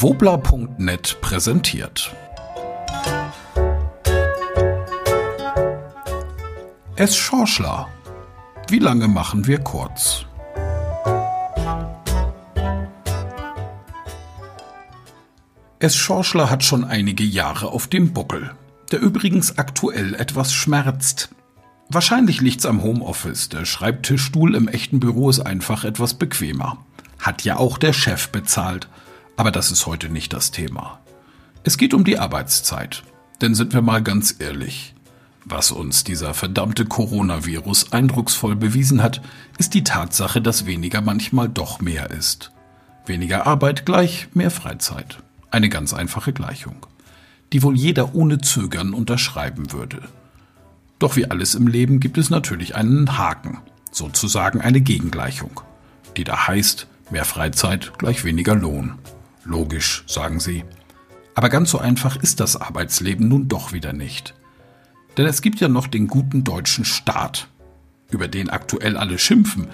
Wobla.net präsentiert. Es Schorschler. Wie lange machen wir kurz? Es Schorschler hat schon einige Jahre auf dem Buckel, der übrigens aktuell etwas schmerzt. Wahrscheinlich liegt's am Homeoffice. Der Schreibtischstuhl im echten Büro ist einfach etwas bequemer. Hat ja auch der Chef bezahlt. Aber das ist heute nicht das Thema. Es geht um die Arbeitszeit. Denn sind wir mal ganz ehrlich. Was uns dieser verdammte Coronavirus eindrucksvoll bewiesen hat, ist die Tatsache, dass weniger manchmal doch mehr ist. Weniger Arbeit gleich mehr Freizeit. Eine ganz einfache Gleichung, die wohl jeder ohne Zögern unterschreiben würde. Doch wie alles im Leben gibt es natürlich einen Haken, sozusagen eine Gegengleichung, die da heißt, mehr Freizeit gleich weniger Lohn. Logisch, sagen Sie. Aber ganz so einfach ist das Arbeitsleben nun doch wieder nicht. Denn es gibt ja noch den guten deutschen Staat, über den aktuell alle schimpfen,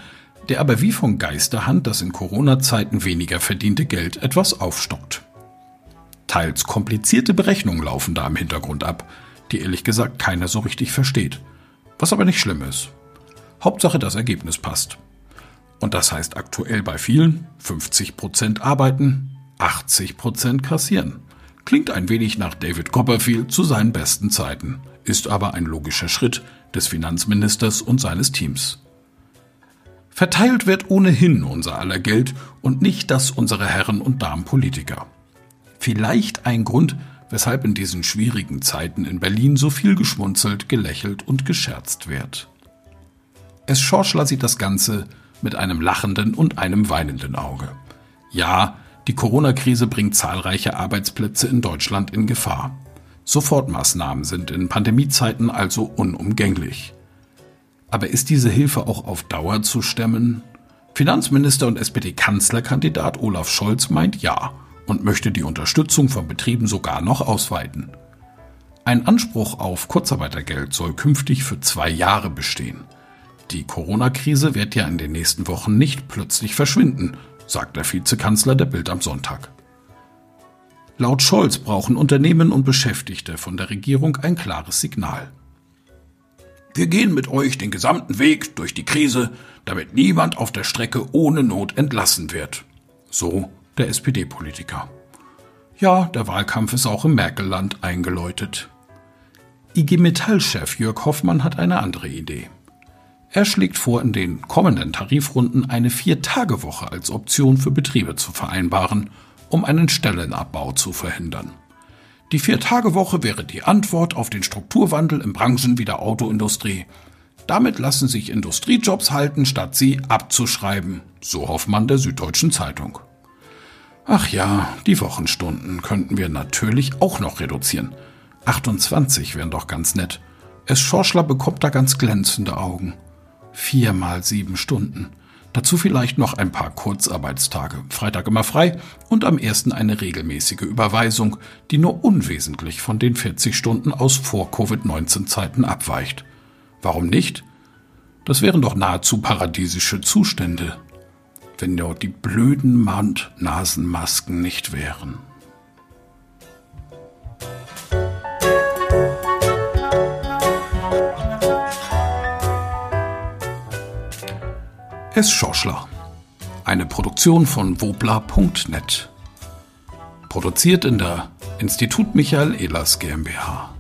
der aber wie von Geisterhand das in Corona-Zeiten weniger verdiente Geld etwas aufstockt. Teils komplizierte Berechnungen laufen da im Hintergrund ab, die ehrlich gesagt keiner so richtig versteht. Was aber nicht schlimm ist. Hauptsache das Ergebnis passt. Und das heißt aktuell bei vielen 50% arbeiten, 80% kassieren. Klingt ein wenig nach David Copperfield zu seinen besten Zeiten, ist aber ein logischer Schritt des Finanzministers und seines Teams. Verteilt wird ohnehin unser aller Geld und nicht das unserer Herren und Damen Politiker. Vielleicht ein Grund, weshalb in diesen schwierigen Zeiten in Berlin so viel geschmunzelt, gelächelt und gescherzt wird. Es Schorschler sieht das Ganze mit einem lachenden und einem weinenden Auge. Ja, die Corona-Krise bringt zahlreiche Arbeitsplätze in Deutschland in Gefahr. Sofortmaßnahmen sind in Pandemiezeiten also unumgänglich. Aber ist diese Hilfe auch auf Dauer zu stemmen? Finanzminister und SPD-Kanzlerkandidat Olaf Scholz meint ja und möchte die Unterstützung von Betrieben sogar noch ausweiten. Ein Anspruch auf Kurzarbeitergeld soll künftig für zwei Jahre bestehen. Die Corona-Krise wird ja in den nächsten Wochen nicht plötzlich verschwinden, sagt der Vizekanzler der Bild am Sonntag. Laut Scholz brauchen Unternehmen und Beschäftigte von der Regierung ein klares Signal. Wir gehen mit euch den gesamten Weg durch die Krise, damit niemand auf der Strecke ohne Not entlassen wird. So der SPD-Politiker. Ja, der Wahlkampf ist auch im Merkelland eingeläutet. IG Metall-Chef Jörg Hoffmann hat eine andere Idee. Er schlägt vor, in den kommenden Tarifrunden eine Vier-Tage-Woche als Option für Betriebe zu vereinbaren, um einen Stellenabbau zu verhindern. Die Vier-Tage-Woche wäre die Antwort auf den Strukturwandel in Branchen wie der Autoindustrie. Damit lassen sich Industriejobs halten, statt sie abzuschreiben, so Hoffmann der Süddeutschen Zeitung. Ach ja, die Wochenstunden könnten wir natürlich auch noch reduzieren. 28 wären doch ganz nett. Es Schorschler bekommt da ganz glänzende Augen. Vier mal sieben Stunden. Dazu vielleicht noch ein paar Kurzarbeitstage. Freitag immer frei und am ersten eine regelmäßige Überweisung, die nur unwesentlich von den 40 Stunden aus vor Covid-19 Zeiten abweicht. Warum nicht? Das wären doch nahezu paradiesische Zustände wenn nur die blöden Mund-Nasenmasken nicht wären. Es Schorschler. Eine Produktion von wobla.net. Produziert in der Institut Michael Ehlers GmbH.